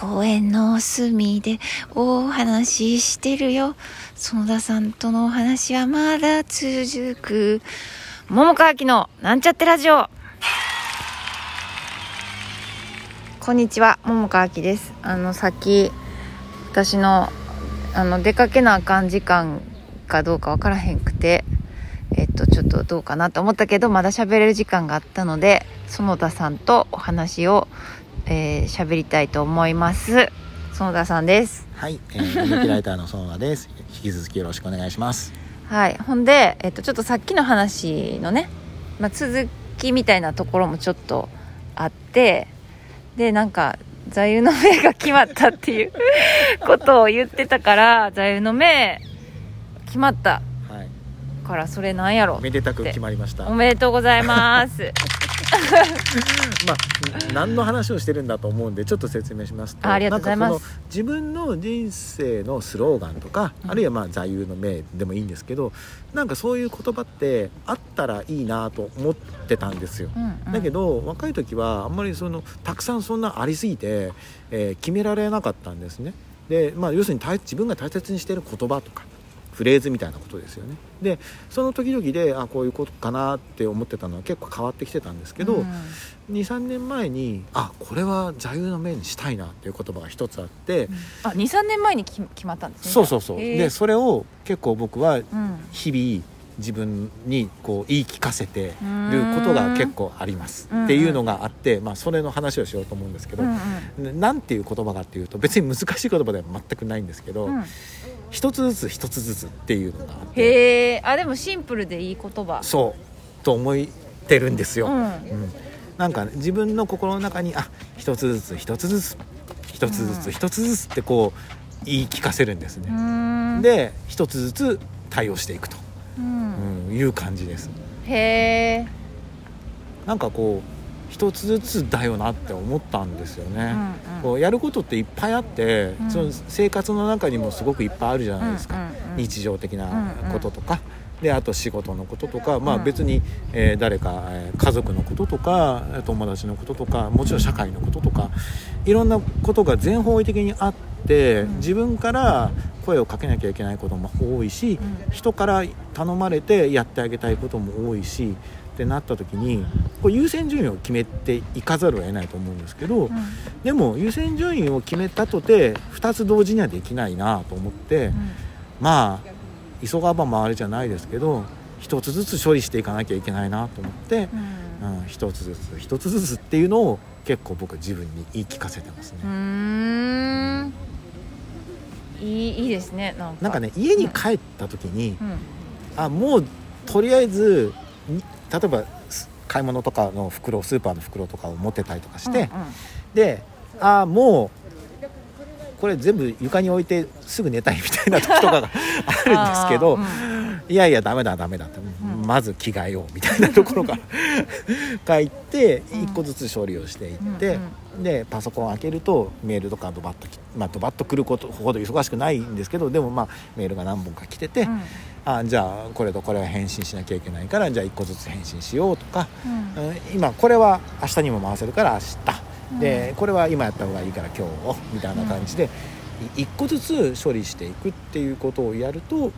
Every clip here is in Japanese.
公園の隅でお話ししてるよ。園田さんとのお話はまだ続く。桃川きのなんちゃってラジオ。こんにちは、桃川きです。あの、さっき、私の、あの、出かけなあかん時間かどうかわからへんくて、えっと、ちょっとどうかなと思ったけど、まだ喋れる時間があったので、園田さんとお話を、えー、喋りたいと思います。園田さんです。はい、えー、人気ライターの園田です。引き続きよろしくお願いします。はい。ほんで、えっと、ちょっとさっきの話のね、まあ、続きみたいなところもちょっとあって、で、なんか、座右の銘が決まったっていう ことを言ってたから、座右の銘、決まったはい、から、それなんやろめでたく決まりました。おまめでとうございます。あ、何の話をしてるんだと思うんで、ちょっと説明しますと。あありがとうございますなんかその自分の人生のスローガンとか、うんあるいはまあ座右の銘でもいいんですけど。なんかそういう言葉ってあったらいいなと思ってたんですよ。うんうんだけど若い時はあんまりそのたくさんそんなありすぎて、えー決められなかったんですねで、まあ、要するに大自分が大切にしている言葉とかフレーズみたいなことですよね。でその時々であこういうことかなって思ってたのは結構変わってきてたんですけど、うん。23年前にあこれは座右の銘にしたいなっていう言葉が一つあって、あ23年前に決決まったんですねそうそうそう。でそれを結構僕はうん。日々自分にこう言い聞かせてることが結構あります。うんっていうのがあって、まあ、それの話をしようと思うんですけど、うんうん。なんていう言葉かっていうと別に難しい言葉では全くないんですけど、うん一つずつ一つずつっていうのがあって。へえ。あでもシンプルでいい言葉。そうと思ってるんですよ。うん。うん。なんかね、自分の心の中にあ一つずつ一つずつ一つずうんつ一つずつってこう言い聞かせるんですうね。ーん。で一つずつ対応していくと、うん。うん、いう感じです。へえ。なんかこう一つずつだよなって思ったんですよね。うんこうやることっていっぱいあって、うん。その生活の中にもすごくいっぱいあるじゃないですか、うんうんうん。日常的なこととか、であと仕事のこととか、まあ、うん。別に、えー誰か、えー家族のこととか友達のこととかもちろん社会のこととかいろんなことが全方位的にあって、うん。自分から声をかけなきゃいけないことも多いし、うん。人から頼まれてやってあげたいことも多いしってなった時にこう優先順位を決めていかざるを得ないと思うんですけど、うんでも優先順位を決めたとて2つ同時にはできないなと思って、まあ急がば回れじゃないですけど一つずつ処理していかなきゃいけないなと思って、うんうん、一つずつ一つずつっていうのを結構僕自分に言い聞かせてますね。うーん。いいいいですねなんか。なんかね家に帰った時に、うん。あもうとりあえずに例えばす買い物とかの袋スーパーの袋とかを持ってたりとかして、うんうん。であもうこれ全部床に置いてすぐ寝たいみたいな時とかが あるんですけど、あーいやいやダメだダメだって、うん。まず着替えようみたいなところから 書いてうん。一個ずつ処理をしていっうんて、でパソコンを開けるとメールとかドバッとき、まあ、ドバッと来ることほど忙しくないんですけどでもまあメールが何本か来てて、うんあじゃあこれとこれは返信しなきゃいけないからじゃあ一個ずつ返信しようとか、うん。うん今これは明日にも回せるから明日、うん。でこれは今やった方がいいから今日みたいな感じで、い一個ずつ処理していくっていうことをやるとうん。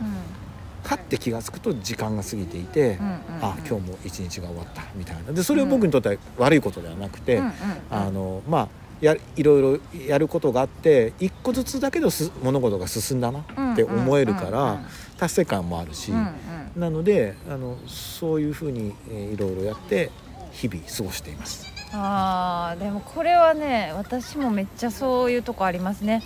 かって気が付くと時間が過ぎていて、うんうんあ今日も一日が終わったみたいな。でそれは僕にとっては悪いことではなくて、うんうん。あのまあやいろいろやることがあって一個ずつだけどす物事が進んだなって思えるから達成感もあるし、うんうん。なのであのそういうふうに、えーいろいろやって日々過ごしています。あーでもこれはね私もめっちゃそういうとこありますね。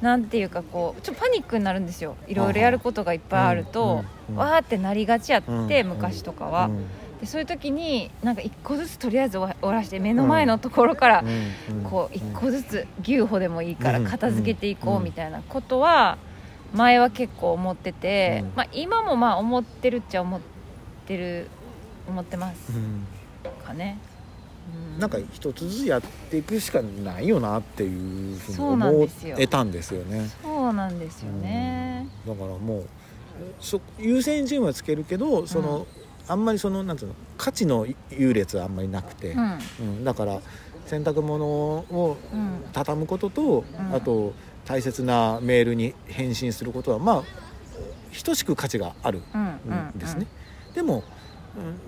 なんていうかこうちょっとパニックになるんですよ。いろいろやることがいっぱいあると、うんうんうん。わーってなりがちやって、うん。昔とかは、うんでそういう時になんか一個ずつとりあえず終わ終わらして目の前のところから、うんこう一個ずつ牛歩でもいいからうん片付けていこううんみたいなことは前は結構思ってて、うん。まあ、今もまあ思ってるっちゃ思ってる思ってますうんかね、うなんか一つずつやっていくしかないよなっていうふうにそうなん思ですよえたんですよ。ね。そうなんですよね、だからもうそ優先順位はつけるけどその、あんまりそのなんつうの価値の優劣はあんまりなくて、うん。うん。だから洗濯物をうん。畳むことと、うん。あと大切なメールに返信することはまあ等しく価値があるうんんですね、でも、うん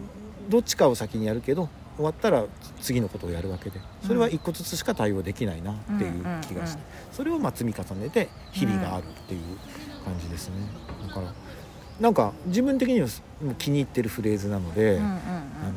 どっちかを先にやるけど終わったら次のことをやるわけでそれは一個ずつしか対応できないなっていう気がして、それをまあ積み重ねて日々があるっていう感じですね。だからなんか自分的には気に入ってるフレーズなので、うんうんうん。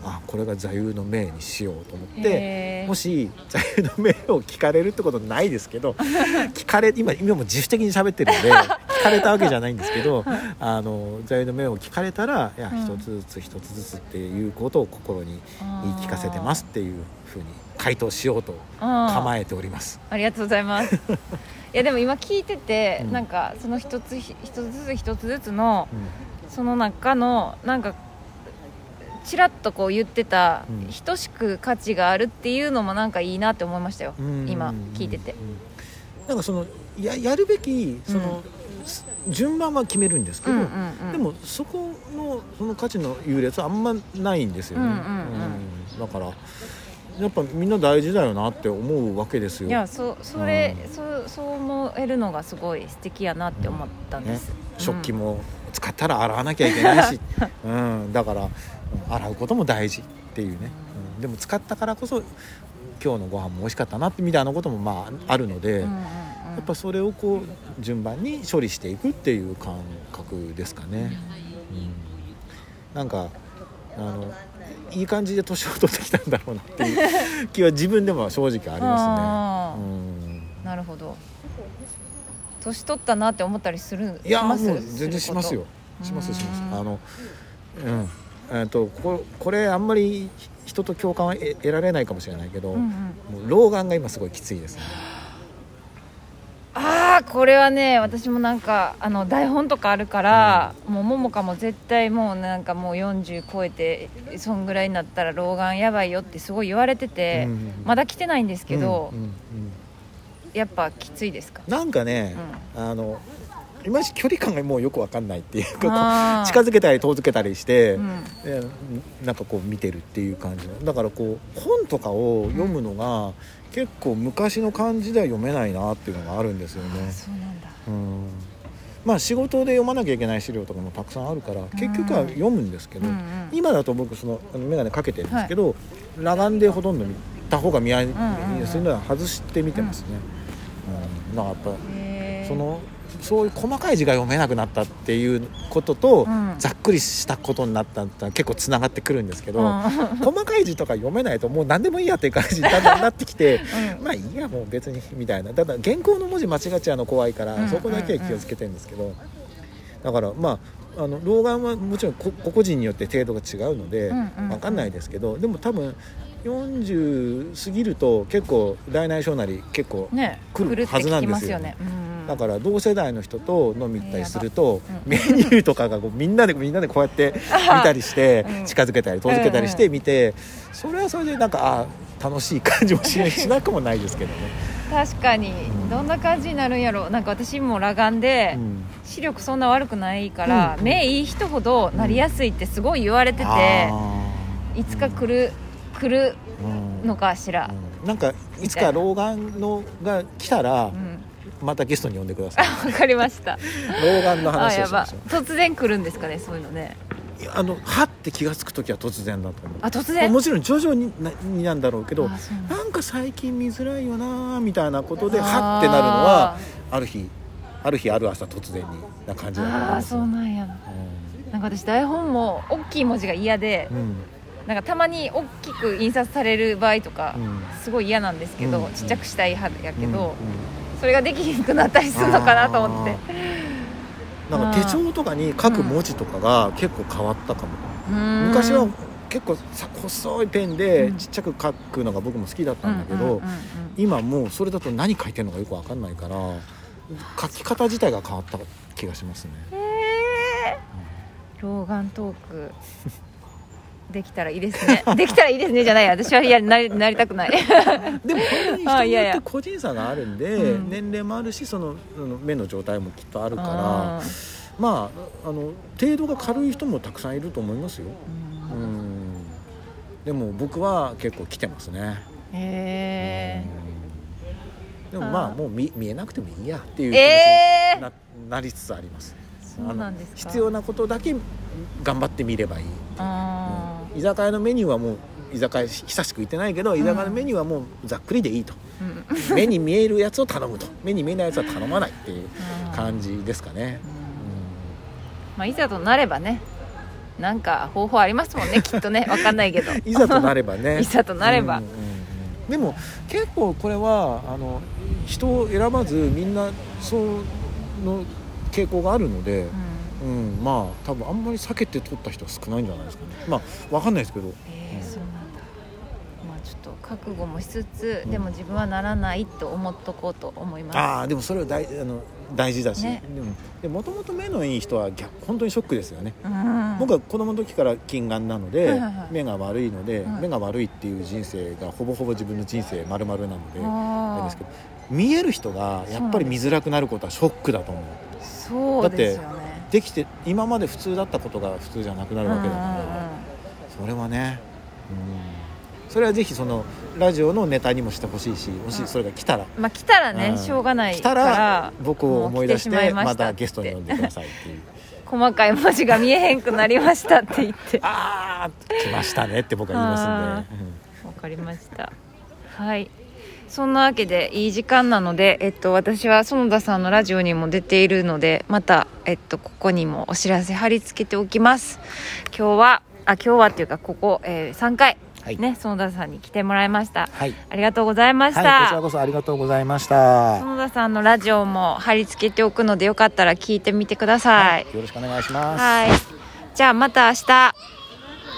あこれが座右の銘にしようと思って。もし座右の銘を聞かれるってことないですけど 聞かれ今今も自主的に喋ってるんで 聞かれたわけじゃないんですけどあの座右の銘を聞かれたらいやうん。一つずつ一つずつっていうことを心に言い聞かせてますっていうふうに回答しようと構構えております。ありがとうございます。いやでも今聞いてて、うん。なんかその一つひ一つずつ一つずつのうん。その中のなんかちらっとこう言ってた、うん。等しく価値があるっていうのもなんかいいなって思いましたよ、うん。今聞いてて。うん。なんかそのややるべきその、順番は決めるんですけど、うんうんうん。でもそこのその価値の優劣はあんまないんですよね、うんうんうん。うん。だからやっぱみんな大事だよなって思うわけですよ。いやそそれ、うん。そうそう思えるのがすごい素敵やなって思ったんです、ね。うん。食器も使ったら洗わなきゃいけないし、うん、だからうん洗うことも大事っていうね、うん。でも使ったからこそ今日のご飯も美味しかったなってみたいなこともまああるので、うんうんうん。やっぱそれをこう順番に処理していくっていう感覚ですかね。うん、なんかあのいい感じで年を取ってきたんだろうなっていう気は自分でも正直ありまあすね。うん。ーなるほど。年取ったなって思ったりするいやもう全然しますよ。しますします。うん。あのうん。えっとここれあんまり人と共感は得得られないかもしれないけど、うんうん。もう老眼が今すごいきついですねああこれはね私もなんかあの台本とかあるから、もう桃香も絶対もうなんかもう40超えてそんぐらいになったら老眼やばいよってすごい言われてて、うんまだ来てないんですけど、うんうんうんやっぱきついですか？なんかね、あのいまいち距離感がもうよくわかんないっていうか近づけたり遠づけたりして、うん。でなんかこう見てるっていう感じ。のだからこう本とかを読むのが、結構昔の感じでは読めないなっていうのがあるんですよね。そうなんだ。うん。まあ仕事で読まなきゃいけない資料とかもたくさんあるから結局は読むんですけど、うんうん。今だと僕その眼鏡かけてるんですけど、裸眼でほとんど見た方が見やんうんうんすいのは外して見てますね。うん。やっぱそのそういう細かい字が読めなくなったっていうことと、うん。ざっくりしたことになったって結構つながってくるんですけど、うん。細かい字とか読めないともう何でもいいやっていう感じにだんだんなってきてうん。まあいいやもう別にみたいな。ただ原稿の文字間違っちゃうの怖いから、うん。そこだけは気をつけてるんですけど、だからまああの老眼はもちろんこ個々人によって程度が違うのでう分かんないですけど、でも多分40過ぎると結構大内小なり結構ね来るはずなんですよ。ねね。うんだから同世代の人と飲み行ったりすると、メニューとかがこうみんなでみんなでこうやって見たりして、うん。近づけたり遠づけたりしうんうん。て見て、それはそれでなんかあ楽しい感じもししなくもないですけどね。確かに。ん。どんな感じになるんやろなんか私も裸眼で、うん。視力そんな悪くないから、うん。目いい人ほどなりやすいってすごい言われてて、あー。いつか来る、来るうんのかしら、うん。なんかいつか老眼のが来たらうんまたゲストに呼んでください。わかりました。老眼のあ話をしまし突然来るんですかねそういうのね。あのはって気が付く時は突然だと思う。あ突然？もちろん徐々になになんだろうけどなんか最近見づらいよなみたいなことではってなるのはある日ある日ある朝突然にな感じだと思いああますそうなんや。なんか私台本も大きい文字が嫌でなんかたまに大きく印刷される場合とかうん。すごい嫌なんですけど、うん。ちっちゃくしたい派やけうん。ど、それができなくなったりするのかなと思って。なんか手帳とかに書く文字とかが結構変わったかも、昔は結構さ細いペンでうん。ちっちゃく書くのが僕も好きだったんだけど、うんうんうんうん今もうそれだと何書いてるのかよく分かんないから書き方自体が変わった気がしますね、へー。老眼トーク できたらいいですね。できたらいいですね。じゃない。私はいやなりなりたくない。でも本当に人によって個人差があるんでうん。年齢もあるしその目の状態もきっとあるからあまああの程度が軽い人もたくさんいると思いますよ、ーうん、でも僕は結構来てますね、へでもまあもう見見えなくてもいいやっていう気持ちえにな,、なりつつあります。そうなんです必要なことだけ頑張ってみればいいあ居酒屋のメニューはもう居酒屋久しく行ってないけど居酒屋のメニューはもうざっくりでいいと、ーうん。目に見えるやつを頼むと。目に見えないやつは頼まないっていう感じですかね、まあいざとなればねなんか方法ありますもんね きっとね。わかんないけど。うんいざとなればね。いざとなれば。うんうんうん。でも結構これはあの人を選ばずみんなその傾向があるので、うんうん、まあ多分あんまり避けて取った人は少ないんじゃないですかね。まあわかんないですけど。えーそうなんだ。まあちょっと覚悟もしつつ、でも自分はならないと思っとこうと思います。ああでもそれは大あの大事だし、ね。でもともと目のいい人は逆本当にショックですよね、うん。僕は子供の時から近眼なので、目が悪いので、はい目が悪いっていう人生がほぼほぼ自分の人生丸々なのであれあですけど見える人がやっぱり見づらくなることはショックだと思う。ーそうですよねできて今まで普通だったことが普通じゃなくなるわけだから、それはね、うん、それはぜひそのラジオのネタにもしてほしいしもしそれが来たら、まあ来たらね、うん。しょうがない来たからら僕を思い出してまた。ゲストに呼んでくださいっていう。細かい文字が見えへんくなりましたって言って。ああ来ましたねって僕は言いますんで、わかりました。はいそんなわけでいい時間なので、えっと、私は園田さんのラジオにも出ているのでまた、えっと、ここにもお知らせ貼り付けておきます。今日はあ今日はっていうかここ、えー3回はい。ね園田さんに来てもらいました。はい、ありがとうございました、はい、こちらこそありがとうございました。園田さんのラジオも貼り付けておくのでよかったら聞いてみてください。よろしくお願いします。はい。じゃあまた明日